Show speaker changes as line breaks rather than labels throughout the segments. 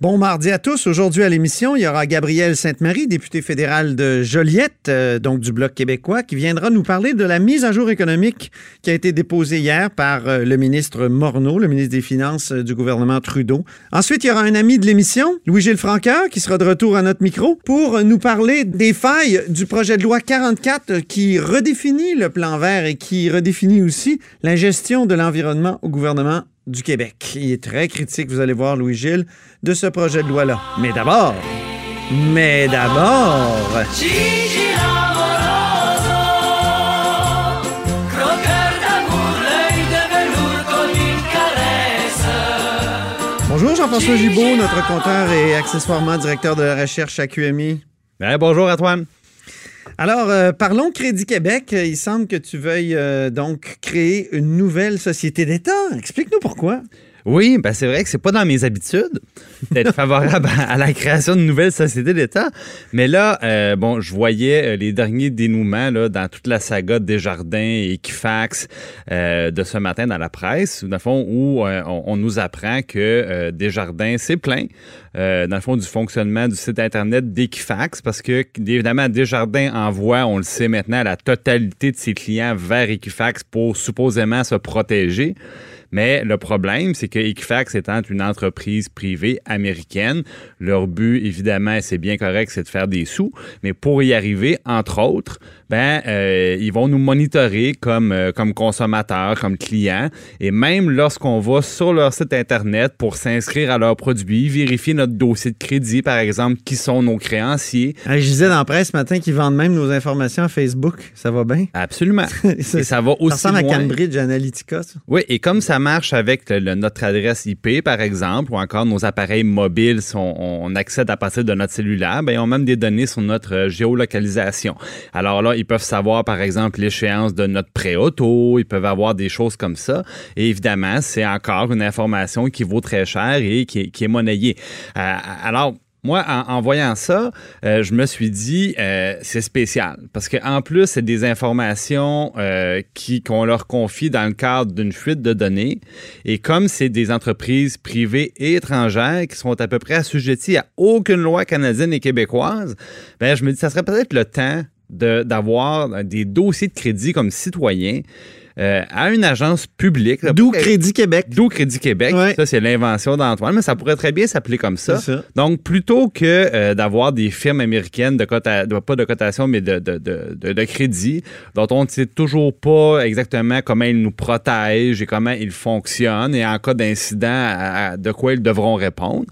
Bon mardi à tous. Aujourd'hui à l'émission, il y aura Gabrielle Sainte-Marie, députée fédérale de Joliette, euh, donc du Bloc québécois, qui viendra nous parler de la mise à jour économique qui a été déposée hier par euh, le ministre Morneau, le ministre des Finances euh, du gouvernement Trudeau. Ensuite, il y aura un ami de l'émission, Louis-Gilles Franqueur, qui sera de retour à notre micro pour nous parler des failles du projet de loi 44 qui redéfinit le plan vert et qui redéfinit aussi la gestion de l'environnement au gouvernement du Québec. Il est très critique, vous allez voir, Louis-Gilles, de ce projet de loi-là. Mais d'abord, mais d'abord... Bonjour Jean-François Gibault, notre compteur et accessoirement directeur de la recherche à QMI.
Ben, bonjour Antoine.
Alors, euh, parlons Crédit Québec. Il semble que tu veuilles euh, donc créer une nouvelle société d'État. Explique-nous pourquoi.
Oui, ben c'est vrai que c'est pas dans mes habitudes d'être favorable à, la création de nouvelles sociétés d'État. Mais là, euh, bon, je voyais euh, les derniers dénouements dans toute la saga Desjardins et Equifax euh, de ce matin dans la presse, dans fond, où on, nous apprend que Desjardins s'est plaint, dans le fond, du fonctionnement du site Internet d'Equifax, parce que, évidemment, Desjardins envoie, on le sait maintenant, la totalité de ses clients vers Equifax pour supposément se protéger. Mais le problème, c'est que Equifax étant une entreprise privée américaine, leur but, évidemment, c'est bien correct, c'est de faire des sous. Mais pour y arriver, entre autres, ben, euh, ils vont nous monitorer comme, euh, comme consommateurs, comme clients. Et même lorsqu'on va sur leur site Internet pour s'inscrire à leurs produits, vérifier notre dossier de crédit, par exemple, qui sont nos créanciers.
Ah, je disais dans la presse ce matin qu'ils vendent même nos informations à Facebook. Ça va bien?
Absolument. et ça va aussi
ça ressemble
loin.
à Cambridge Analytica, ça.
Oui, et comme ça marche avec le, le, notre adresse IP, par exemple, ou encore nos appareils mobiles, si on, on accède à partir de notre cellulaire, ben, ils ont même des données sur notre euh, géolocalisation. Alors là, ils peuvent savoir, par exemple, l'échéance de notre prêt auto, ils peuvent avoir des choses comme ça. Et évidemment, c'est encore une information qui vaut très cher et qui est, monnayée. Euh, alors, moi, en, voyant ça, euh, je me suis dit, euh, c'est spécial. Parce qu'en plus, c'est des informations qu'on leur confie dans le cadre d'une fuite de données. Et comme c'est des entreprises privées et étrangères qui sont à peu près assujetties à aucune loi canadienne et québécoise, ben, je me dis, ça serait peut-être le temps d'avoir des dossiers de crédit comme citoyen euh, à une agence publique.
D'où Crédit Québec.
D'où Crédit Québec. Ouais. Ça, c'est l'invention d'Antoine, mais ça pourrait très bien s'appeler comme ça.
ça.
Donc, plutôt que euh, d'avoir des firmes américaines de, cota de pas de cotation, mais de, de, de, de, crédit, dont on ne sait toujours pas exactement comment ils nous protègent et comment ils fonctionnent et en cas d'incident, de quoi ils devront répondre,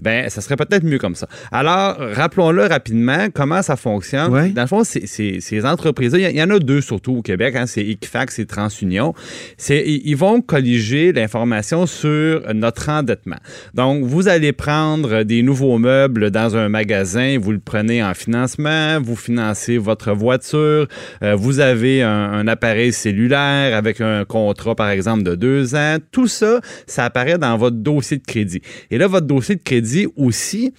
ben, ça serait peut-être mieux comme ça. Alors, rappelons-le rapidement, comment ça fonctionne.
Ouais.
Dans le fond, c'est, ces entreprises-là, il y, y, en a deux surtout au Québec, hein, c'est Equifax et Trans Union, c'est ils vont colliger l'information sur notre endettement. Donc, vous allez prendre des nouveaux meubles dans un magasin, vous le prenez en financement, vous financez votre voiture, euh, vous avez un, appareil cellulaire avec un contrat, par exemple, de deux ans. Tout ça, ça apparaît dans votre dossier de crédit. Et là, votre dossier de crédit aussi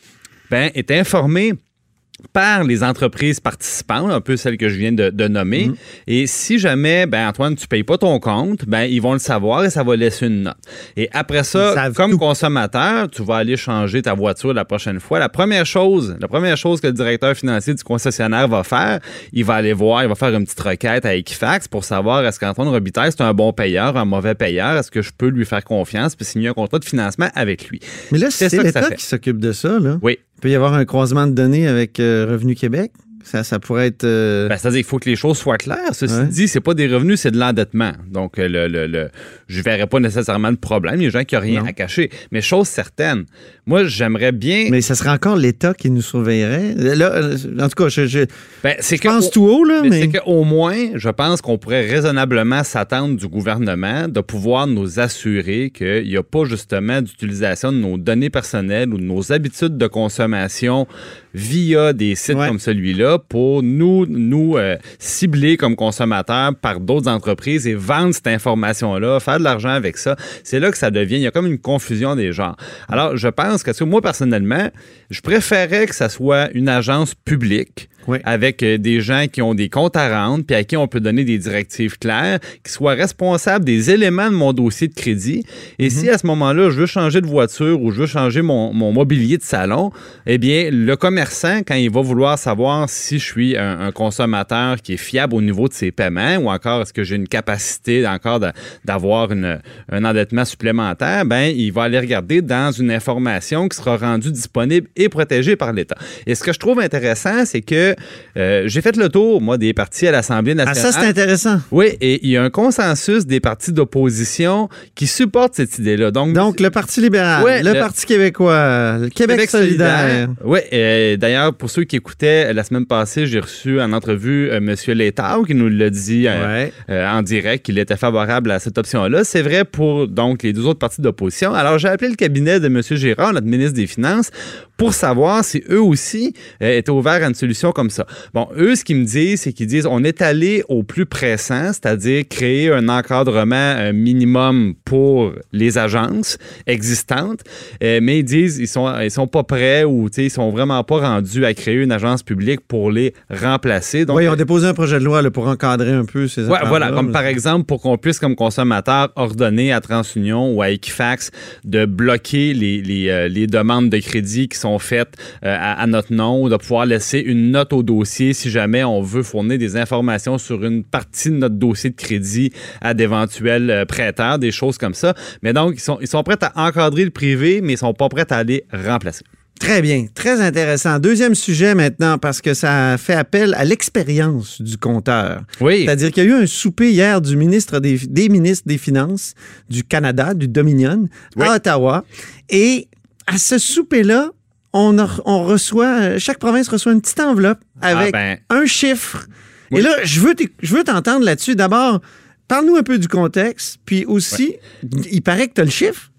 ben, est informé par les entreprises participantes, un peu celles que je viens de, de nommer. Mm. Et si jamais, ben Antoine, tu payes pas ton compte, ben ils vont le savoir et ça va laisser une note. Et après ça, comme tout. consommateur, tu vas aller changer ta voiture la prochaine fois. La première chose, la première chose que le directeur financier du concessionnaire va faire, il va aller voir, il va faire une petite requête à Equifax pour savoir est-ce qu'Antoine Robitaille c'est un bon payeur, un mauvais payeur, est-ce que je peux lui faire confiance puis signer un contrat de financement avec lui?
Mais là, c'est l'État qui s'occupe de ça, là.
Oui.
Il peut y avoir un croisement de données avec euh, Revenu Québec? Ça, ça, pourrait être. Euh...
Ben, C'est-à-dire qu'il faut que les choses soient claires. Ceci ouais. dit, c'est pas des revenus, c'est de l'endettement. Donc, le, le, le, je verrais pas nécessairement le problème. Il y a des gens qui n'ont rien
Non.
à cacher. Mais chose certaine, moi, j'aimerais bien.
Mais ça serait encore l'État qui nous surveillerait. Là, euh, en tout cas, je, je-
Ben,
je pense
que-
tout haut, là,
Mais,
mais...
c'est qu'au moins, je pense qu'on pourrait raisonnablement s'attendre du gouvernement de pouvoir nous assurer qu'il n'y a pas justement d'utilisation de nos données personnelles ou de nos habitudes de consommation via des sites
Ouais.
comme celui-là pour nous, nous euh, cibler comme consommateurs par d'autres entreprises et vendre cette information-là, faire de l'argent avec ça. C'est là que ça devient, il y a comme une confusion des genres. Alors, je pense que moi, personnellement, je préférais que ça soit une agence publique
Oui.
avec euh, des gens qui ont des comptes à rendre, puis à qui on peut donner des directives claires, qui soient responsables des éléments de mon dossier de crédit. Et si à ce moment-là, je veux changer de voiture ou je veux changer mon, mon mobilier de salon, eh bien, le commerçant, quand il va vouloir savoir si je suis un, un consommateur qui est fiable au niveau de ses paiements ou encore est-ce que j'ai une capacité encore de- une- un endettement supplémentaire, ben, il va aller regarder dans une information qui sera rendue disponible et protégée par l'État. Et ce que je trouve intéressant, c'est que euh, j'ai fait le tour, moi, des partis à l'Assemblée
Ah,
nationale.
ça, c'est intéressant.
Oui, et il y a un consensus des partis d'opposition qui supportent cette idée-là. Donc,
Donc, le Parti libéral,
Ouais,
le,
le-
Parti québécois, le Québec, solidaire.
Oui, euh, d'ailleurs, pour ceux qui écoutaient la semaine passée, j'ai reçu en entrevue euh, M. Létard qui nous l'a dit euh,
Ouais.
euh, en direct qu'il était favorable à cette option-là. C'est vrai pour donc les deux autres partis d'opposition. Alors, j'ai appelé le cabinet de M. Girard, notre ministre des Finances, pour savoir si eux aussi euh, étaient ouverts à une solution comme ça. Bon, eux, ce qu'ils me disent, c'est qu'ils disent on est allé au plus pressant, c'est-à-dire créer un encadrement euh, minimum pour les agences existantes, Euh, mais ils disent ils sont ils sont pas prêts ou tu sais, ils sont vraiment pas rendus à créer une agence publique pour les remplacer. Donc,
Oui, ils ont déposé un projet de loi là, pour encadrer un peu ces
Ouais, voilà, comme par exemple pour qu'on puisse, comme consommateur, ordonner à TransUnion ou à Equifax de bloquer les, les, les demandes de crédit qui sont faites euh, à, à notre nom de pouvoir laisser une note au dossier si jamais on veut fournir des informations sur une partie de notre dossier de crédit à d'éventuels euh, prêteurs, des choses comme ça. Mais donc, ils sont, ils sont prêts à encadrer le privé, mais ils sont pas prêts à aller remplacer.
Très bien, très intéressant. Deuxième sujet maintenant, parce que ça fait appel à l'expérience du compteur.
Oui.
C'est-à-dire qu'il y a eu un souper hier du ministre des, des ministres des Finances du Canada, du Dominion,
Oui.
à Ottawa. Et à ce souper-là, on, a- on reçoit, chaque province reçoit une petite enveloppe avec
Ah ben.
un chiffre.
Oui.
Et là, je veux t'éc- je veux t'entendre là-dessus. D'abord, parle-nous un peu du contexte, puis aussi, il paraît que tu as le chiffre.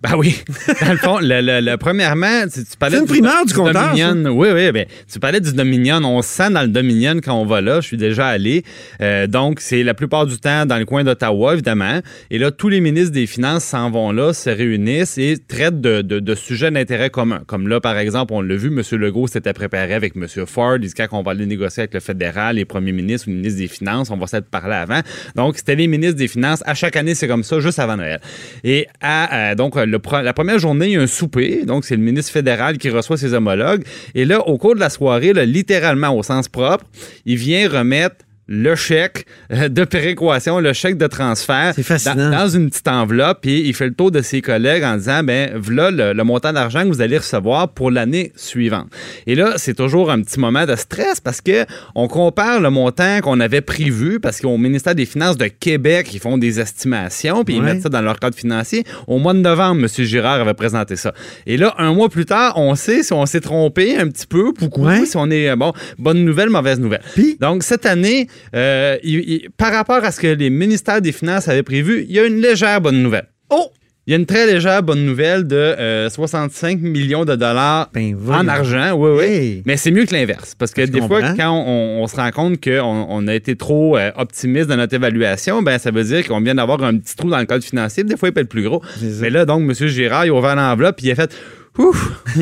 Ben oui. Dans le fond, le, le- le- premièrement, tu, tu parlais
C'est une du compteur,
Dominion. Oui, oui. Ben, tu parlais du Dominion. On se sent dans le Dominion quand on va là. Je suis déjà allé. Euh, donc, c'est la plupart du temps dans le coin d'Ottawa, évidemment. Et là, tous les ministres des Finances s'en vont là, se réunissent et traitent de, de- de sujets d'intérêt commun. Comme là, par exemple, on l'a vu, M. Legault s'était préparé avec M. Ford. Il dit quand on va aller négocier avec le fédéral, les premiers ministres ou les ministres des Finances, on va s'être parlé avant. Donc, c'était les ministres des Finances. À chaque année, c'est comme ça, juste avant Noël. Et à, euh, donc, la première journée, il y a un souper. Donc, c'est le ministre fédéral qui reçoit ses homologues. Et là, au cours de la soirée, littéralement au sens propre, il vient remettre le chèque euh, de péréquation, le chèque de transfert dans, dans une petite enveloppe, puis il fait le tour de ses collègues en disant, ben voilà le, le montant d'argent que vous allez recevoir pour l'année suivante. Et là, c'est toujours un petit moment de stress parce que on compare le montant qu'on avait prévu, parce qu'au ministère des Finances de Québec, ils font des estimations, puis ils mettent ça dans leur cadre financier. Au mois de novembre, M. Girard avait présenté ça. Et là, un mois plus tard, on sait si on s'est trompé un petit peu,
Ouais.
si on est, euh, bon, bonne nouvelle, mauvaise nouvelle. Donc, cette année, euh, il- il- par rapport à ce que les ministères des Finances avaient prévu, il y a une légère bonne nouvelle.
Oh!
Il y a une très légère bonne nouvelle de euh, 65 millions de dollars
Ben,
en argent. Oui, oui.
Hey.
Mais c'est mieux que l'inverse. Parce que
Je
des fois, quand on, on se rend compte qu'on on a été trop euh, optimiste dans notre évaluation, ben ça veut dire qu'on vient d'avoir un petit trou dans le cadre financier. Des fois, il peut être plus gros. Mais là, donc, M. Girard, il a ouvert l'enveloppe puis il a fait.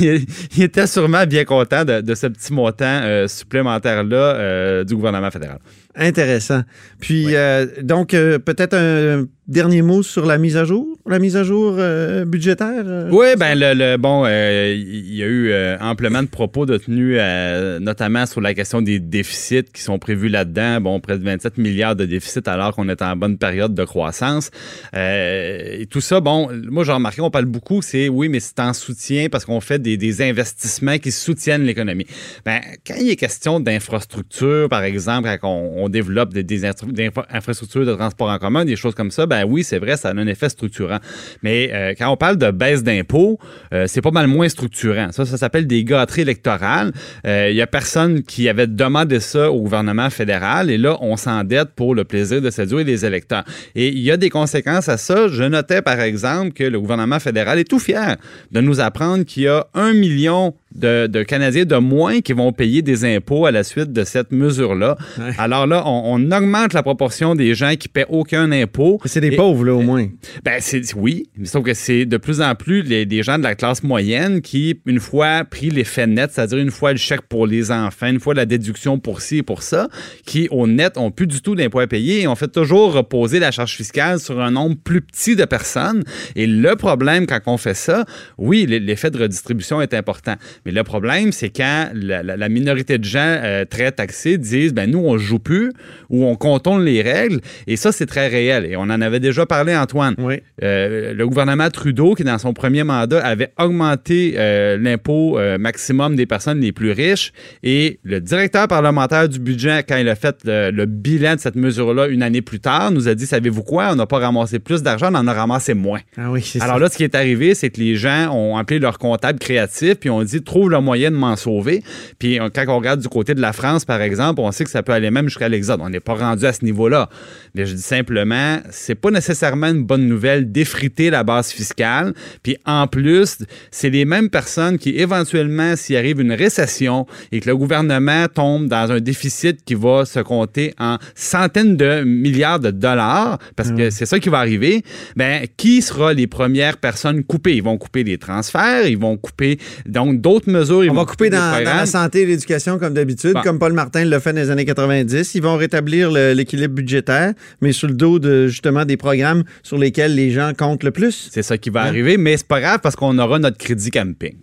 Il, était sûrement bien content de, de ce petit montant euh, supplémentaire-là euh, du gouvernement fédéral.
Intéressant. Puis, euh, donc, euh, peut-être un dernier mot sur la mise à jour, la mise à jour euh, budgétaire?
Oui, ben le, le- bon, il y a eu amplement de propos de tenus, euh, notamment sur la question des déficits qui sont prévus là-dedans. Bon, près de 27 milliards de déficits alors qu'on est en bonne période de croissance. Et tout ça, bon, moi j'ai remarqué, on parle beaucoup, c'est oui, mais c'est en soutien parce qu'on fait des, des investissements qui soutiennent l'économie. Ben, quand il est question d'infrastructure, par exemple, quand on, on on développe des, infrastructures de transport en commun, des choses comme ça, ben oui, c'est vrai, ça a un effet structurant. Mais euh, quand on parle de baisse d'impôts, euh, c'est pas mal moins structurant. Ça, ça s'appelle des gâteries électorales. Euh, Il y a personne qui avait demandé ça au gouvernement fédéral et là, on s'endette pour le plaisir de séduire les électeurs. Et il y a des conséquences à ça. Je notais, par exemple, que le gouvernement fédéral est tout fier de nous apprendre qu'il y a un million de, de Canadiens de moins qui vont payer des impôts à la suite de cette mesure-là.
Ouais.
Alors là, on, on augmente la proportion des gens qui paient aucun impôt.
C'est des
Et-
pauvres, là, au moins.
ben, c'est, oui, mais sauf que c'est de plus en plus les, des gens de la classe moyenne qui, une fois pris l'effet net, c'est-à-dire une fois le chèque pour les enfants, une fois la déduction pour ci et pour ça, qui, au net, ont plus du tout d'impôts à payer et on fait toujours reposer la charge fiscale sur un nombre plus petit de personnes. Et le problème, quand on fait ça, oui, l'effet de redistribution est important. Mais le problème, c'est quand la, la- la minorité de gens euh, très taxés disent, ben nous, on joue plus ou on contourne les règles. Et ça, c'est très réel. Et on en avait déjà parlé, Antoine.
Oui.
Euh, le gouvernement Trudeau, qui dans son premier mandat avait augmenté euh, l'impôt maximum des personnes les plus riches, et le directeur parlementaire du budget, quand il a fait le, le bilan de cette mesure-là une année plus tard, nous a dit, savez-vous quoi, on n'a pas ramassé plus d'argent, on en a ramassé moins.
Ah oui,
Alors
ça.
là, ce qui est arrivé, c'est que les gens ont appelé leur comptable créatif, puis ont dit trouve le moyen de m'en sauver. Puis quand on regarde du côté de la France, par exemple, on sait que ça peut aller même jusqu'à l'exode. On n'est pas rendu à ce niveau-là. Mais je dis simplement, c'est pas nécessairement une bonne nouvelle d'effriter la base fiscale. Puis en plus, c'est les mêmes personnes qui éventuellement, s'il arrive une récession et que le gouvernement tombe dans un déficit qui va se compter en centaines de milliards de dollars, parce que c'est ça qui va arriver, ben qui sera les premières personnes coupées? Ils vont couper les transferts, ils vont couper donc d'autres mesures. ils
On va couper dans, dans la santé et l'éducation comme d'habitude,
Bon.
comme Paul Martin l'a fait dans les années 90. Ils vont rétablir le- l'équilibre budgétaire, mais sur le dos de justement des programmes sur lesquels les gens comptent le plus.
C'est ça qui va
Hein?
arriver, mais c'est pas grave parce qu'on aura notre crédit camping.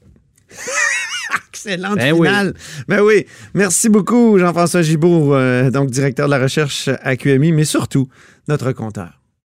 Excellente
Ben oui.
finale. Ben oui. Merci beaucoup, Jean-François Gibault, euh, donc directeur de la recherche à QMI, mais surtout notre compteur.